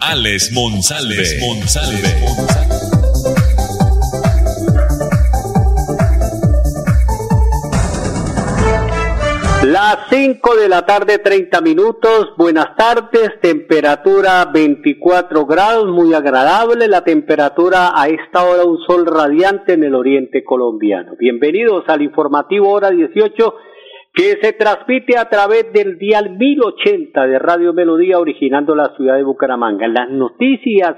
Alex Monsalve. Las 5 de la tarde, 30 minutos. Buenas tardes. Temperatura 24 grados, muy agradable. La temperatura a esta hora, un sol radiante en el oriente colombiano. Bienvenidos al informativo Hora 18 que se transmite a través del dial 1080 de Radio Melodía, originando la ciudad de Bucaramanga. Las noticias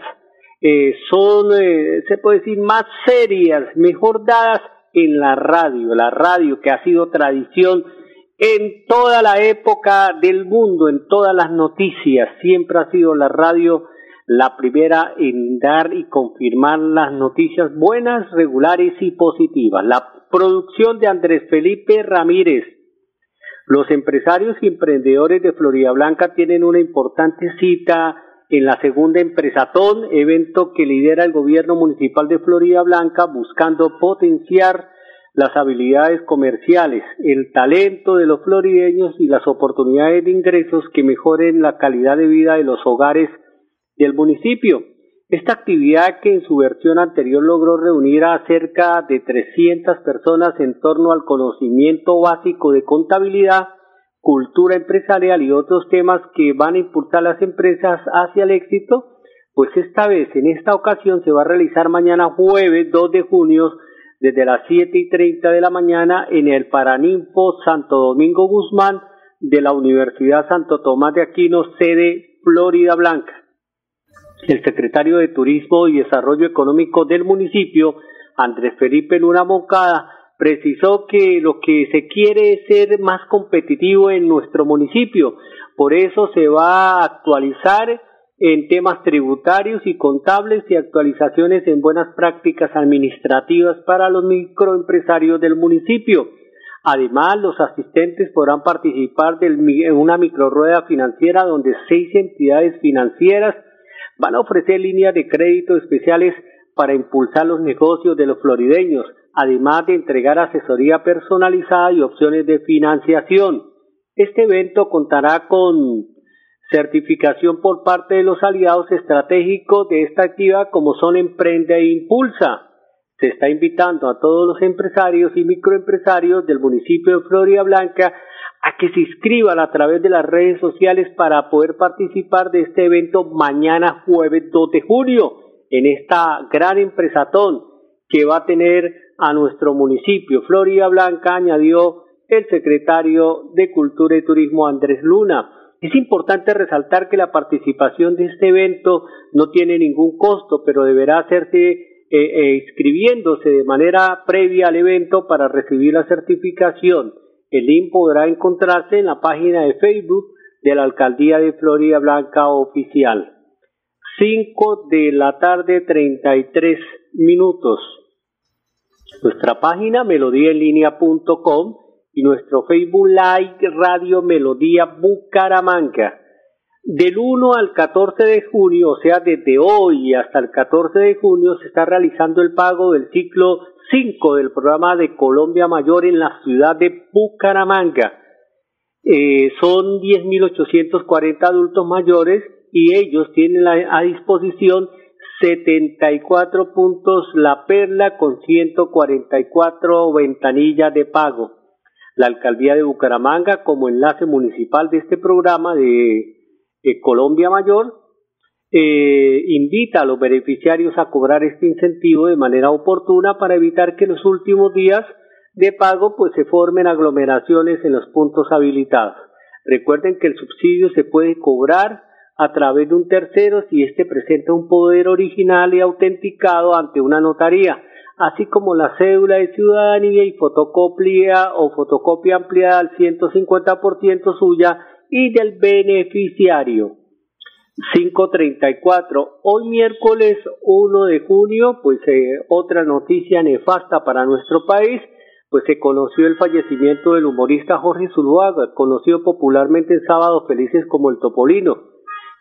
eh, son, eh, se puede decir, más serias, mejor dadas en la radio. La radio que ha sido tradición en toda la época del mundo, en todas las noticias, siempre ha sido la radio la primera en dar y confirmar las noticias buenas, regulares y positivas. La producción de Andrés Felipe Ramírez. Los empresarios y emprendedores de Florida Blanca tienen una importante cita en la segunda Empresatón, evento que lidera el gobierno municipal de Florida Blanca buscando potenciar las habilidades comerciales, el talento de los florideños y las oportunidades de ingresos que mejoren la calidad de vida de los hogares del municipio. Esta actividad que en su versión anterior logró reunir a cerca de 300 personas en torno al conocimiento básico de contabilidad, cultura empresarial y otros temas que van a impulsar las empresas hacia el éxito, pues esta vez, en esta ocasión, se va a realizar mañana jueves 2 de junio desde las siete y treinta de la mañana en el Paraninfo Santo Domingo Guzmán de la Universidad Santo Tomás de Aquino, sede Florida Blanca. El secretario de Turismo y Desarrollo Económico del municipio, Andrés Felipe Luna Moncada, precisó que lo que se quiere es ser más competitivo en nuestro municipio. Por eso se va a actualizar en temas tributarios y contables y actualizaciones en buenas prácticas administrativas para los microempresarios del municipio. Además, los asistentes podrán participar en una microrueda financiera donde seis entidades financieras van a ofrecer líneas de crédito especiales para impulsar los negocios de los florideños, además de entregar asesoría personalizada y opciones de financiación. Este evento contará con certificación por parte de los aliados estratégicos de esta actividad como son Emprende e Impulsa. Se está invitando a todos los empresarios y microempresarios del municipio de Florida Blanca a que se inscriban a través de las redes sociales para poder participar de este evento mañana jueves 2 de junio en esta gran empresatón que va a tener a nuestro municipio. Florida Blanca añadió el secretario de Cultura y Turismo Andrés Luna. Es importante resaltar que la participación de este evento no tiene ningún costo, pero deberá hacerse eh, eh, inscribiéndose de manera previa al evento para recibir la certificación. El link podrá encontrarse en la página de Facebook de la Alcaldía de Florida Blanca Oficial. 5 de la tarde 33 minutos. Nuestra página melodíaenlínea.com y nuestro Facebook Live Radio Melodía Bucaramanga. Del 1 al 14 de junio, o sea, desde hoy hasta el 14 de junio, se está realizando el pago del ciclo 5 del programa de Colombia Mayor en la ciudad de Bucaramanga. Eh, son 10.840 adultos mayores y ellos tienen a disposición 74 puntos La Perla con 144 ventanillas de pago la alcaldía de Bucaramanga como enlace municipal de este programa de, Colombia Mayor eh, invita a los beneficiarios a cobrar este incentivo de manera oportuna para evitar que en los últimos días de pago pues se formen aglomeraciones en los puntos habilitados. Recuerden que el subsidio se puede cobrar a través de un tercero si éste presenta un poder original y autenticado ante una notaría así como la cédula de ciudadanía y fotocopia o fotocopia ampliada al 150% suya y del beneficiario. 534. Hoy miércoles 1 de junio, pues eh, otra noticia nefasta para nuestro país, pues se conoció el fallecimiento del humorista Jorge Zuluaga, conocido popularmente en Sábados Felices como el Topolino,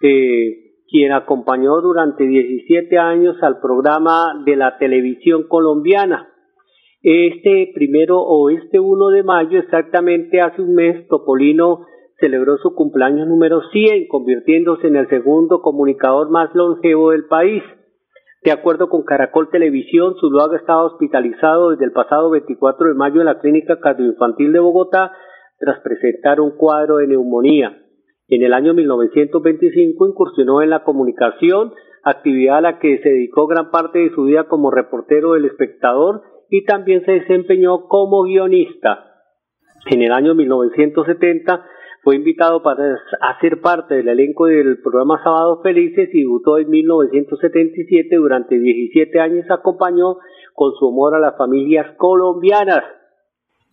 eh, quien acompañó durante 17 años al programa de la televisión colombiana. Este primero o este 1 de mayo, exactamente hace un mes, Topolino celebró su cumpleaños número 100, convirtiéndose en el segundo comunicador más longevo del país. De acuerdo con Caracol Televisión, Zuluaga estaba hospitalizado desde el pasado 24 de mayo en la Clínica Cardioinfantil de Bogotá tras presentar un cuadro de neumonía. En el año 1925 incursionó en la comunicación, actividad a la que se dedicó gran parte de su vida como reportero del espectador y también se desempeñó como guionista. En el año 1970 fue invitado para hacer parte del elenco del programa Sábados Felices y debutó en 1977. Durante 17 años acompañó con su humor a las familias colombianas.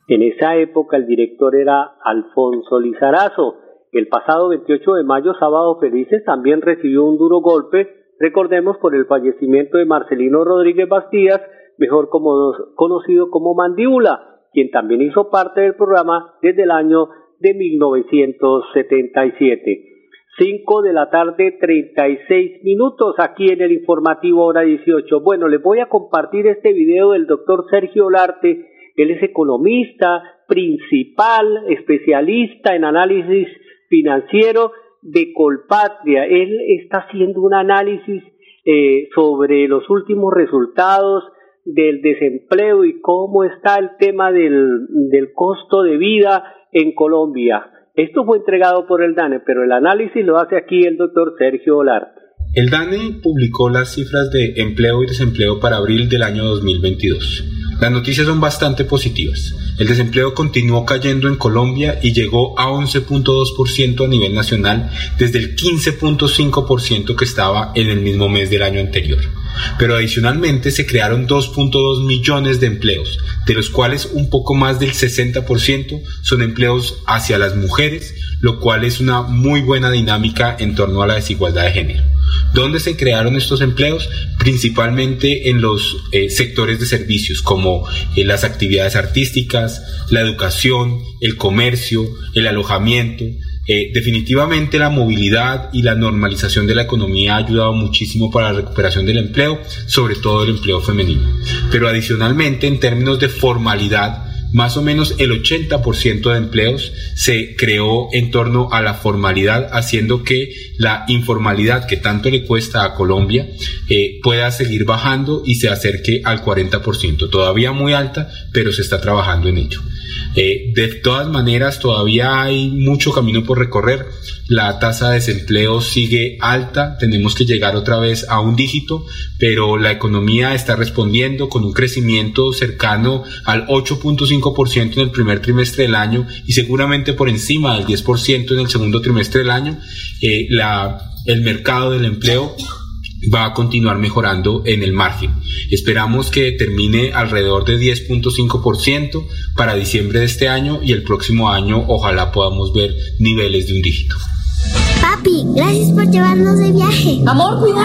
En esa época el director era Alfonso Lizarazo. El pasado 28 de mayo, Sábados Felices también recibió un duro golpe, recordemos por el fallecimiento de Marcelino Rodríguez Bastías, mejor conocido como Mandíbula, quien también hizo parte del programa desde el año de 1977. 5 de la tarde, 36 minutos aquí en el informativo hora 18. Bueno, les voy a compartir este video del doctor Sergio Olarte. Él es economista, principal, especialista en análisis financiero de Colpatria. Él está haciendo un análisis eh, sobre los últimos resultados del desempleo y cómo está el tema del, costo de vida en Colombia. Esto fue entregado por el DANE, pero el análisis lo hace aquí el doctor Sergio Olarte. El DANE publicó las cifras de empleo y desempleo para abril del año 2022. Las noticias son bastante positivas. El desempleo continuó cayendo en Colombia y llegó a 11.2% a nivel nacional desde el 15.5% que estaba en el mismo mes del año anterior. Pero adicionalmente se crearon 2.2 millones de empleos, de los cuales un poco más del 60% son empleos hacia las mujeres, lo cual es una muy buena dinámica en torno a la desigualdad de género. ¿Dónde se crearon estos empleos? Principalmente en los eh, sectores de servicios como eh, las actividades artísticas, la educación, el comercio, el alojamiento, eh, definitivamente la movilidad y la normalización de la economía ha ayudado muchísimo para la recuperación del empleo, sobre todo el empleo femenino. Pero adicionalmente, en términos de formalidad, más o menos el 80% de empleos se creó en torno a la formalidad, haciendo que la informalidad que tanto le cuesta a Colombia eh, pueda seguir bajando y se acerque al 40%. Todavía muy alta, pero se está trabajando en ello. Eh, de todas maneras, todavía hay mucho camino por recorrer. La tasa de desempleo sigue alta, tenemos que llegar otra vez a un dígito, pero la economía está respondiendo con un crecimiento cercano al 8.5% en el primer trimestre del año y seguramente por encima del 10% en el segundo trimestre del año. Eh, la, el mercado del empleo va a continuar mejorando en el margen. Esperamos que termine alrededor de 10.5% para diciembre de este año y el próximo año ojalá podamos ver niveles de un dígito. Papi, gracias por llevarnos de viaje. Amor, cuidado.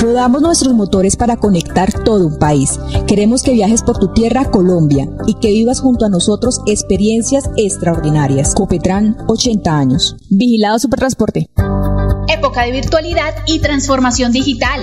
Rodamos nuestros motores para conectar todo un país. Queremos que viajes por tu tierra, Colombia, y que vivas junto a nosotros experiencias extraordinarias. Copetran, 80 años. Vigilado Supertransporte. Época de virtualidad y transformación digital.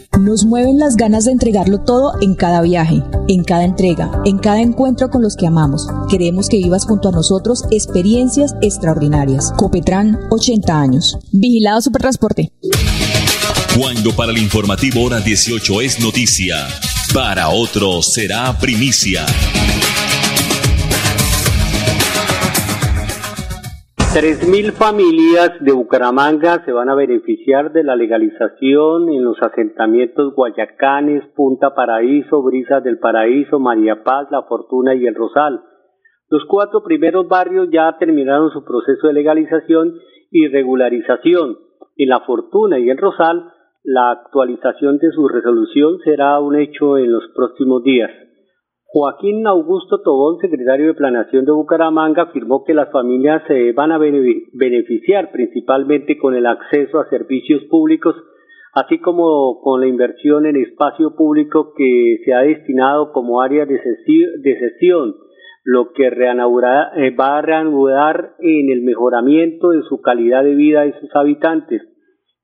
Nos mueven las ganas de entregarlo todo en cada viaje, en cada entrega, en cada encuentro con los que amamos. Queremos que vivas junto a nosotros experiencias extraordinarias. Copetran, 80 años. Vigilado Supertransporte. Cuando para el informativo hora 18 es noticia, para otro será primicia. 3.000 familias de Bucaramanga se van a beneficiar de la legalización en los asentamientos Guayacanes, Punta Paraíso, Brisas del Paraíso, María Paz, La Fortuna y El Rosal. Los cuatro primeros barrios ya terminaron su proceso de legalización y regularización. En La Fortuna y El Rosal, la actualización de su resolución será un hecho en los próximos días. Joaquín Augusto Tobón, secretario de Planación de Bucaramanga, afirmó que las familias se van a beneficiar principalmente con el acceso a servicios públicos, así como con la inversión en espacio público que se ha destinado como área de sesión, lo que eh, va a reanudar en el mejoramiento de su calidad de vida de sus habitantes.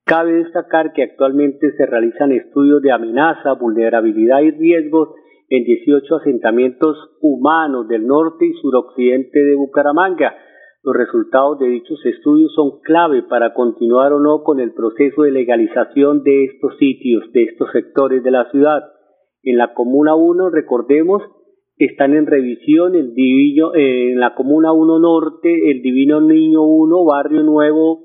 Cabe destacar que actualmente se realizan estudios de amenaza, vulnerabilidad y riesgos en 18 asentamientos humanos del norte y suroccidente de Bucaramanga. Los resultados de dichos estudios son clave para continuar o no con el proceso de legalización de estos sitios, de estos sectores de la ciudad. En la Comuna 1, recordemos, están en revisión el divino, eh, en la Comuna 1 Norte, el Divino Niño 1, Barrio Nuevo,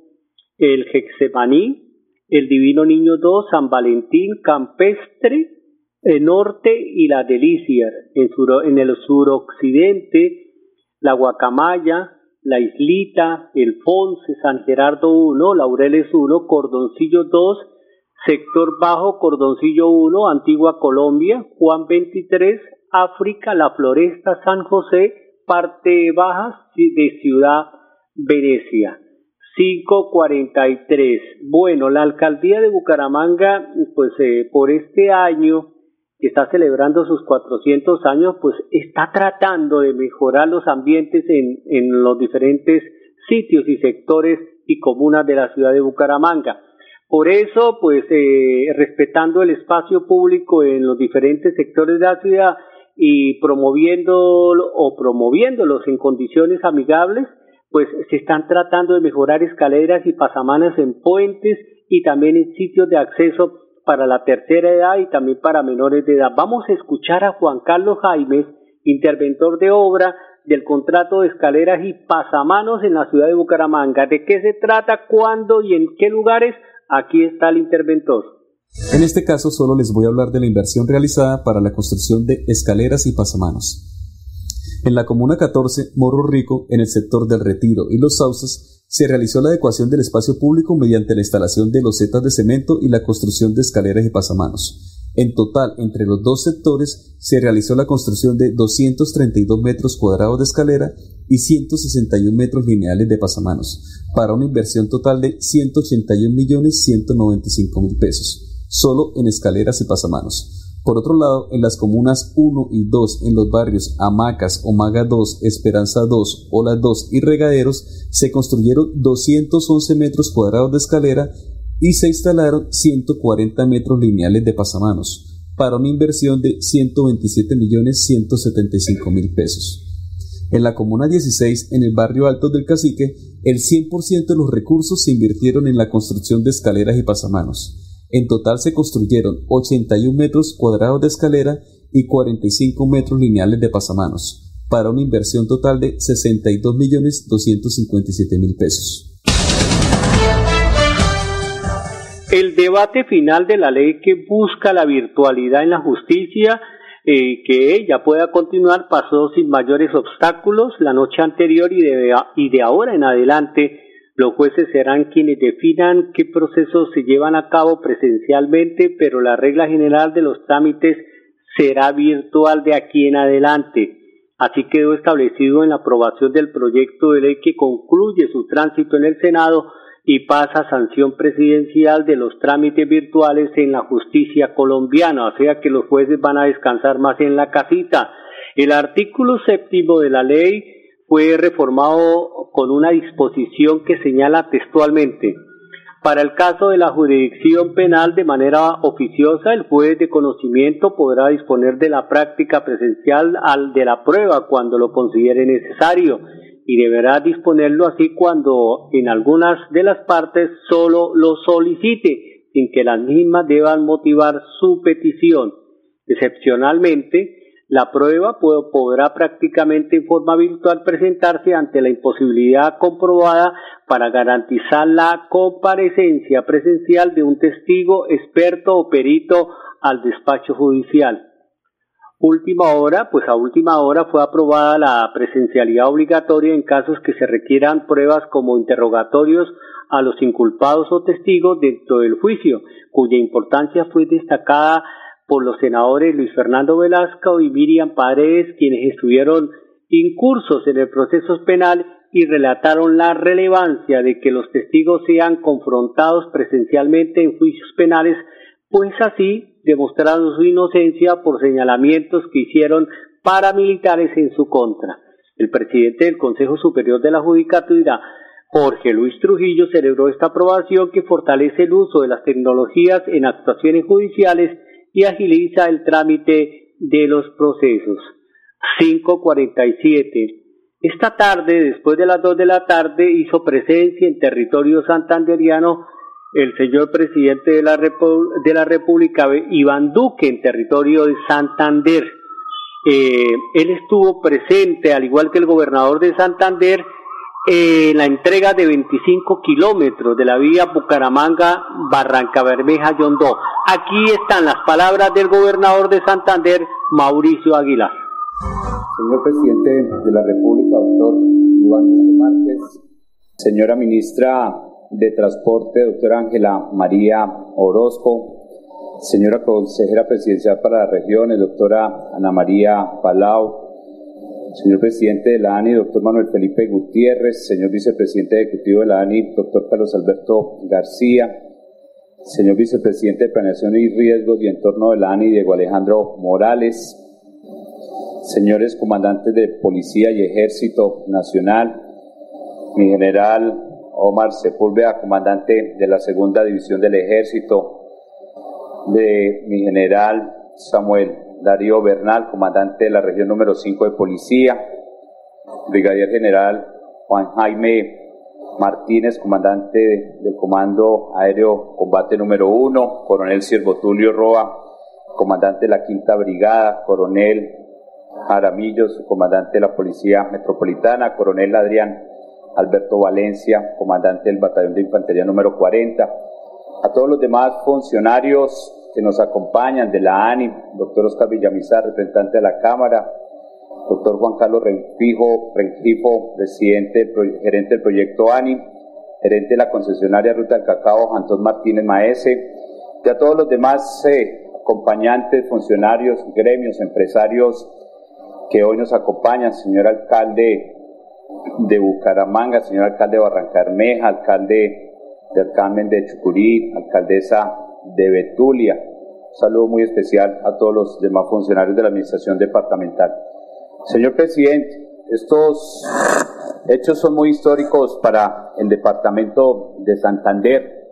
el Hexemaní, el Divino Niño 2, San Valentín, Campestre, el norte y la Delicia, en, en el suroccidente, la Guacamaya, la Islita, el Ponce, San Gerardo 1, Laureles 1, Cordoncillo 2, Sector Bajo, Cordoncillo 1, Antigua Colombia, Juan 23, África, La Floresta, San José, parte baja de Ciudad Venecia. 543. Bueno, la alcaldía de Bucaramanga, pues eh, por este año que está celebrando sus 400 años, pues está tratando de mejorar los ambientes en, los diferentes sitios y sectores y comunas de la ciudad de Bucaramanga. Por eso, pues eh, respetando el espacio público en los diferentes sectores de la ciudad y promoviendo o promoviéndolos en condiciones amigables, pues se están tratando de mejorar escaleras y pasamanas en puentes y también en sitios de acceso para la tercera edad y también para menores de edad. Vamos a escuchar a Juan Carlos Jaimes, interventor de obra del contrato de escaleras y pasamanos en la ciudad de Bucaramanga. ¿De qué se trata, cuándo y en qué lugares? Aquí está el interventor. En este caso solo les voy a hablar de la inversión realizada para la construcción de escaleras y pasamanos. En la Comuna 14, Morro Rico, en el sector del Retiro y Los Sauces, se realizó la adecuación del espacio público mediante la instalación de losetas de cemento y la construcción de escaleras y pasamanos. En total, entre los dos sectores, se realizó la construcción de 232 metros cuadrados de escalera y 161 metros lineales de pasamanos, para una inversión total de 181 millones 195 mil pesos, solo en escaleras y pasamanos. Por otro lado, en las comunas 1 y 2, en los barrios Amacas, Omaga 2, Esperanza 2, Ola 2 y Regaderos, se construyeron 211 metros cuadrados de escalera y se instalaron 140 metros lineales de pasamanos, para una inversión de 127.175.000 pesos. En la Comuna 16, en el barrio Alto del Cacique, el 100% de los recursos se invirtieron en la construcción de escaleras y pasamanos. En total se construyeron 81 metros cuadrados de escalera y 45 metros lineales de pasamanos, para una inversión total de 62.257.000 pesos. El debate final de la ley que busca la virtualidad en la justicia, eh, que ella pueda continuar, pasó sin mayores obstáculos la noche anterior y de, y de ahora en adelante los jueces serán quienes definan qué procesos se llevan a cabo presencialmente, pero la regla general de los trámites será virtual de aquí en adelante. Así quedó establecido en la aprobación del proyecto de ley que concluye su tránsito en el Senado y pasa a sanción presidencial de los trámites virtuales en la justicia colombiana, o sea que los jueces van a descansar más en la casita. El artículo séptimo de la ley fue reformado con una disposición que señala textualmente para el caso de la jurisdicción penal de manera oficiosa, el juez de conocimiento podrá disponer de la práctica presencial al de la prueba cuando lo considere necesario y deberá disponerlo así cuando en algunas de las partes solo lo solicite, sin que las mismas deban motivar su petición. Excepcionalmente, la prueba podrá prácticamente en forma virtual presentarse ante la imposibilidad comprobada para garantizar la comparecencia presencial de un testigo, experto o perito al despacho judicial. Última hora, pues a última hora fue aprobada la presencialidad obligatoria en casos que se requieran pruebas como interrogatorios a los inculpados o testigos dentro del juicio, cuya importancia fue destacada por los senadores Luis Fernando Velasco y Miriam Paredes, quienes estuvieron incursos en el proceso penal y relataron la relevancia de que los testigos sean confrontados presencialmente en juicios penales, pues así demostraron su inocencia por señalamientos que hicieron paramilitares en su contra. El presidente del Consejo Superior de la Judicatura, Jorge Luis Trujillo, celebró esta aprobación que fortalece el uso de las tecnologías en actuaciones judiciales y agiliza el trámite de los procesos. 547. Esta tarde, después de las 2 de la tarde, hizo presencia en territorio santanderiano el señor presidente de la, de la República, Iván Duque, en territorio de Santander. Eh, él estuvo presente, al igual que el gobernador de Santander, la entrega de 25 kilómetros de la vía Bucaramanga-Barranca Bermeja Yondó. Aquí están las palabras del gobernador de Santander, Mauricio Aguilar. Señor presidente de la República, doctor Iván Duque Márquez, señora ministra de Transporte, doctora Ángela María Orozco, señora consejera presidencial para las regiones, doctora Ana María Palau, señor presidente de la ANI, doctor Manuel Felipe Gutiérrez, señor vicepresidente ejecutivo de la ANI, doctor Carlos Alberto García, señor vicepresidente de Planeación y Riesgos y Entorno de la ANI, Diego Alejandro Morales, señores comandantes de Policía y Ejército Nacional, mi general Omar Sepúlveda, comandante de la Segunda División del Ejército, de mi general Samuel Darío Bernal, comandante de la región número 5 de Policía, Brigadier General Juan Jaime Martínez, comandante del Comando Aéreo Combate número 1, Coronel Siervo Tulio Roa, comandante de la Quinta Brigada, Coronel Jaramillos, comandante de la Policía Metropolitana, Coronel Adrián Alberto Valencia, comandante del Batallón de Infantería número 40, a todos los demás funcionarios que nos acompañan de la ANI, doctor Oscar Villamizar, representante de la Cámara, doctor Juan Carlos Renfijo, Rengifo, presidente, gerente del proyecto ANI, gerente de la concesionaria Ruta del Cacao, Antón Martínez Maese, y a todos los demás eh, acompañantes, funcionarios, gremios, empresarios que hoy nos acompañan, señor alcalde de Bucaramanga, señor alcalde de Barrancarmeja, alcalde del Carmen de Chucurí, alcaldesa de Betulia, Un saludo muy especial a todos los demás funcionarios de la Administración Departamental. Señor Presidente, estos hechos son muy históricos para el Departamento de Santander.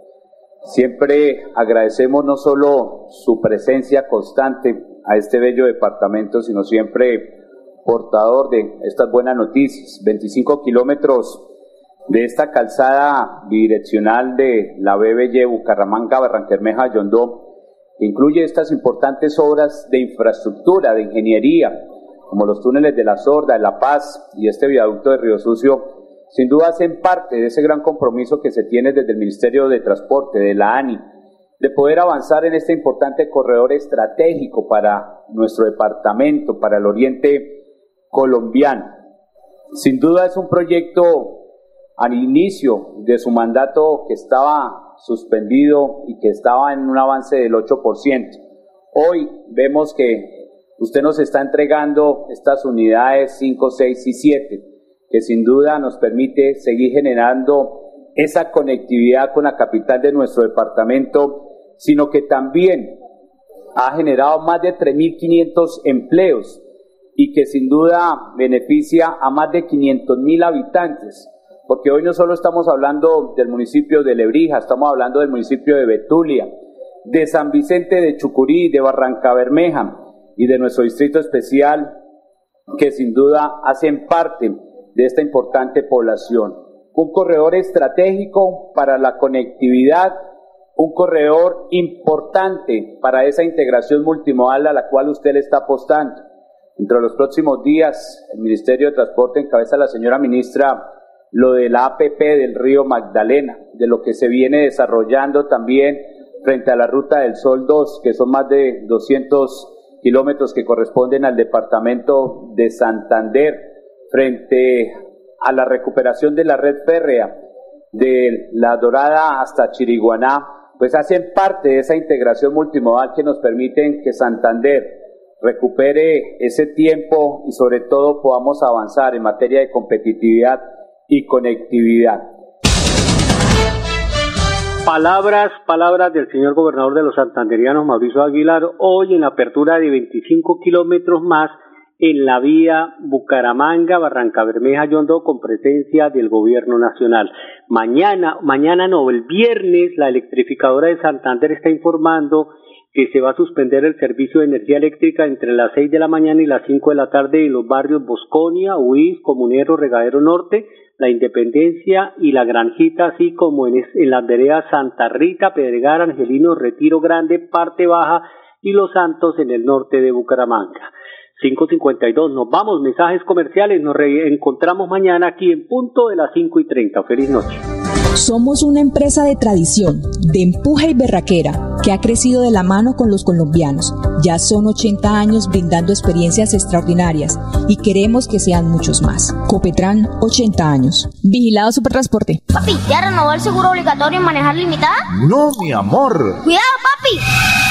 Siempre agradecemos no solo su presencia constante a este bello departamento, sino siempre portador de estas buenas noticias. 25 kilómetros de esta calzada bidireccional de la BBY Bucaramanga, Barranquermeja, Yondó, incluye estas importantes obras de infraestructura, de ingeniería, como los túneles de la Sorda, de La Paz y este viaducto de Río Sucio, sin duda hacen parte de ese gran compromiso que se tiene desde el Ministerio de Transporte, de la ANI, de poder avanzar en este importante corredor estratégico para nuestro departamento, para el oriente colombiano. Sin duda es un proyecto al inicio de su mandato que estaba suspendido y que estaba en un avance del 8%. Hoy vemos que usted nos está entregando estas unidades 5, 6 y 7, que sin duda nos permite seguir generando esa conectividad con la capital de nuestro departamento sino que también ha generado más de 3.500 empleos y que sin duda beneficia a más de 500.000 habitantes, porque hoy no solo estamos hablando del municipio de Lebrija, estamos hablando del municipio de Betulia, de San Vicente de Chucurí, de Barranca Bermeja y de nuestro distrito especial, que sin duda hacen parte de esta importante población. Un corredor estratégico para la conectividad un corredor importante para esa integración multimodal a la cual usted le está apostando. Entre los próximos días, el Ministerio de Transporte encabeza la señora ministra lo de la APP del río Magdalena, de lo que se viene desarrollando también frente a la Ruta del Sol 2, que son más de 200 kilómetros que corresponden al departamento de Santander, frente a la recuperación de la red férrea de La Dorada hasta Chiriguaná, pues hacen parte de esa integración multimodal que nos permiten que Santander recupere ese tiempo y sobre todo podamos avanzar en materia de competitividad y conectividad. Palabras, palabras del señor gobernador de los santanderianos, Mauricio Aguilar, hoy en la apertura de 25 kilómetros más en la vía Bucaramanga, Barranca Bermeja, Yondo, con presencia del gobierno nacional. Mañana, mañana no, el viernes, la electrificadora de Santander está informando que se va a suspender el servicio de energía eléctrica entre las seis de la mañana y las cinco de la tarde en los barrios Bosconia, Huiz, Comunero, Regadero Norte, La Independencia y La Granjita, así como en, las veredas Santa Rita, Pedregar, Angelino, Retiro Grande, Parte Baja y Los Santos en el norte de Bucaramanga. 5.52. Nos vamos, mensajes comerciales. Nos reencontramos mañana aquí en punto de las 5 y 30. Feliz noche. Somos una empresa de tradición, de empuje y berraquera, que ha crecido de la mano con los colombianos. Ya son 80 años brindando experiencias extraordinarias y queremos que sean muchos más. Copetran, 80 años. Vigilado Supertransporte. Papi, ¿ya renovó el seguro obligatorio en manejar limitada? No, mi amor. Cuidado, papi.